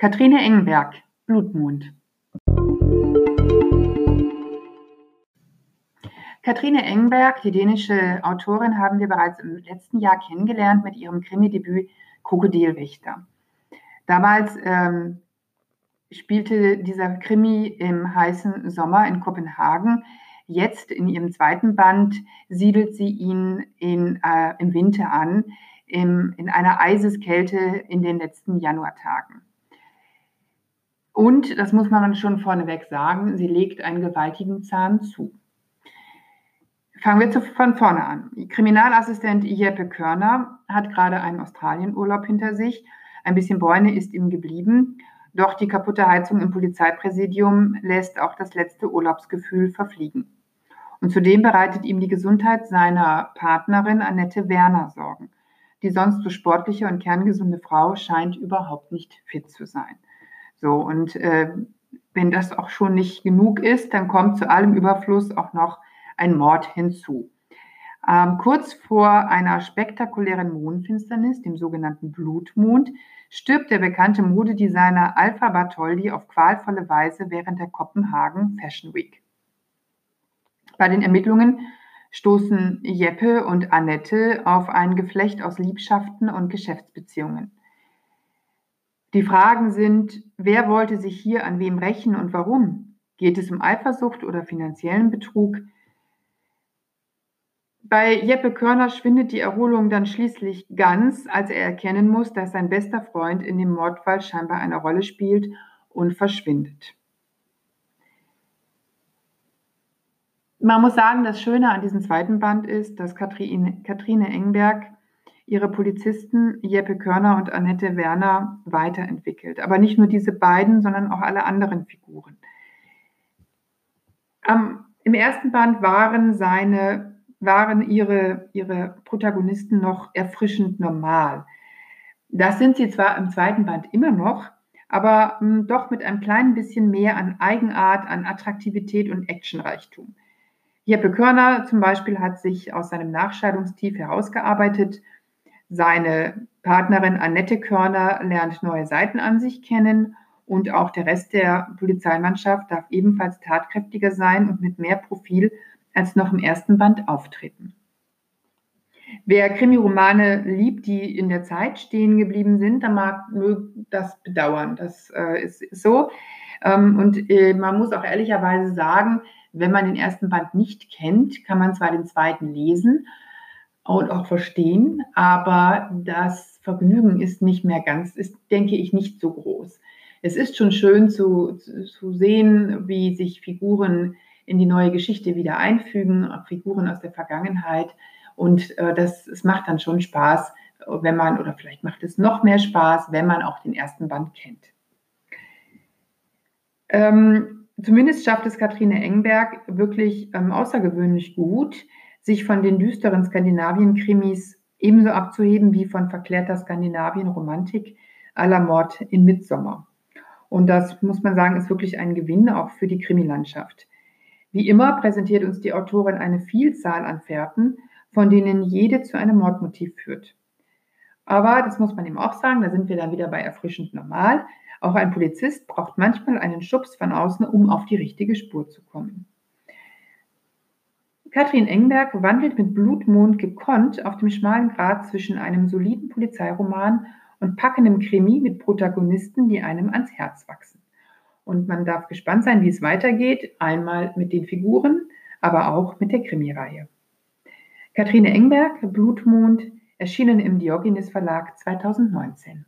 Katrine Engenberg, Blutmond. Katrine Engenberg, die dänische Autorin, haben wir bereits im letzten Jahr kennengelernt mit ihrem Krimi-Debüt Krokodilwächter. Damals ähm, spielte dieser Krimi im heißen Sommer in Kopenhagen. Jetzt in ihrem zweiten Band siedelt sie ihn in, äh, im Winter an, im, in einer Eiseskälte in den letzten Januartagen. Und, das muss man schon vorneweg sagen, sie legt einen gewaltigen Zahn zu. Fangen wir zu, von vorne an. Kriminalassistent Jeppe Körner hat gerade einen Australienurlaub hinter sich. Ein bisschen Bräune ist ihm geblieben. Doch die kaputte Heizung im Polizeipräsidium lässt auch das letzte Urlaubsgefühl verfliegen. Und zudem bereitet ihm die Gesundheit seiner Partnerin Annette Werner Sorgen. Die sonst so sportliche und kerngesunde Frau scheint überhaupt nicht fit zu sein. So, und äh, wenn das auch schon nicht genug ist, dann kommt zu allem Überfluss auch noch ein Mord hinzu. Ähm, kurz vor einer spektakulären Mondfinsternis, dem sogenannten Blutmond, stirbt der bekannte Modedesigner Alpha Bartoldi auf qualvolle Weise während der Kopenhagen Fashion Week. Bei den Ermittlungen stoßen Jeppe und Annette auf ein Geflecht aus Liebschaften und Geschäftsbeziehungen. Die Fragen sind, wer wollte sich hier an wem rächen und warum? Geht es um Eifersucht oder finanziellen Betrug? Bei Jeppe Körner schwindet die Erholung dann schließlich ganz, als er erkennen muss, dass sein bester Freund in dem Mordfall scheinbar eine Rolle spielt und verschwindet. Man muss sagen, das Schöne an diesem zweiten Band ist, dass Katrine, Katrine Engberg ihre Polizisten Jeppe Körner und Annette Werner weiterentwickelt. Aber nicht nur diese beiden, sondern auch alle anderen Figuren. Am, Im ersten Band waren, seine, waren ihre, ihre Protagonisten noch erfrischend normal. Das sind sie zwar im zweiten Band immer noch, aber mh, hm, doch mit einem kleinen bisschen mehr an Eigenart, an Attraktivität und Actionreichtum. Jeppe Körner zum Beispiel hat sich aus seinem Nachscheidungstief herausgearbeitet seine Partnerin Annette Körner lernt neue Seiten an sich kennen und auch der Rest der Polizeimannschaft darf ebenfalls tatkräftiger sein und mit mehr Profil als noch im ersten Band auftreten. Wer Krimiromane liebt, die in der Zeit stehen geblieben sind, dann mag das bedauern. Das äh, ist, ist, so. Ähm, und äh, man muss auch ehrlicherweise sagen, wenn man den ersten Band nicht kennt, kann man zwar den zweiten lesen, und auch verstehen, aber das Vergnügen ist nicht mehr ganz, ist, denke ich, nicht so groß. Es ist schon schön zu, zu sehen, wie sich Figuren in die neue Geschichte wieder einfügen, Figuren aus der Vergangenheit. Und äh, das, es macht dann schon Spaß, wenn man, oder vielleicht macht es noch mehr Spaß, wenn man auch den ersten Band kennt. Ähm, zumindest schafft es Katrine Engberg wirklich ähm, außergewöhnlich gut, sich von den düsteren Skandinavien-Krimis ebenso abzuheben wie von verklärter Skandinavien-Romantik aller Mord in Midsommer. Und das muss man sagen, ist wirklich ein Gewinn auch für die Krimilandschaft. Wie immer präsentiert uns die Autorin eine Vielzahl an Fährten, von denen jede zu einem Mordmotiv führt. Aber das muss man eben auch sagen, da sind wir dann wieder bei erfrischend normal. Auch ein Polizist braucht manchmal einen Schubs von außen, um auf die richtige Spur zu kommen. Katrin Engberg wandelt mit Blutmond gekonnt auf dem schmalen Grat zwischen einem soliden Polizeiroman und packendem Krimi mit Protagonisten, die einem ans Herz wachsen. Und man darf gespannt sein, wie es weitergeht, einmal mit den Figuren, aber auch mit der Krimireihe. Katrine Engberg, Blutmond, erschienen im Diogenes Verlag 2019.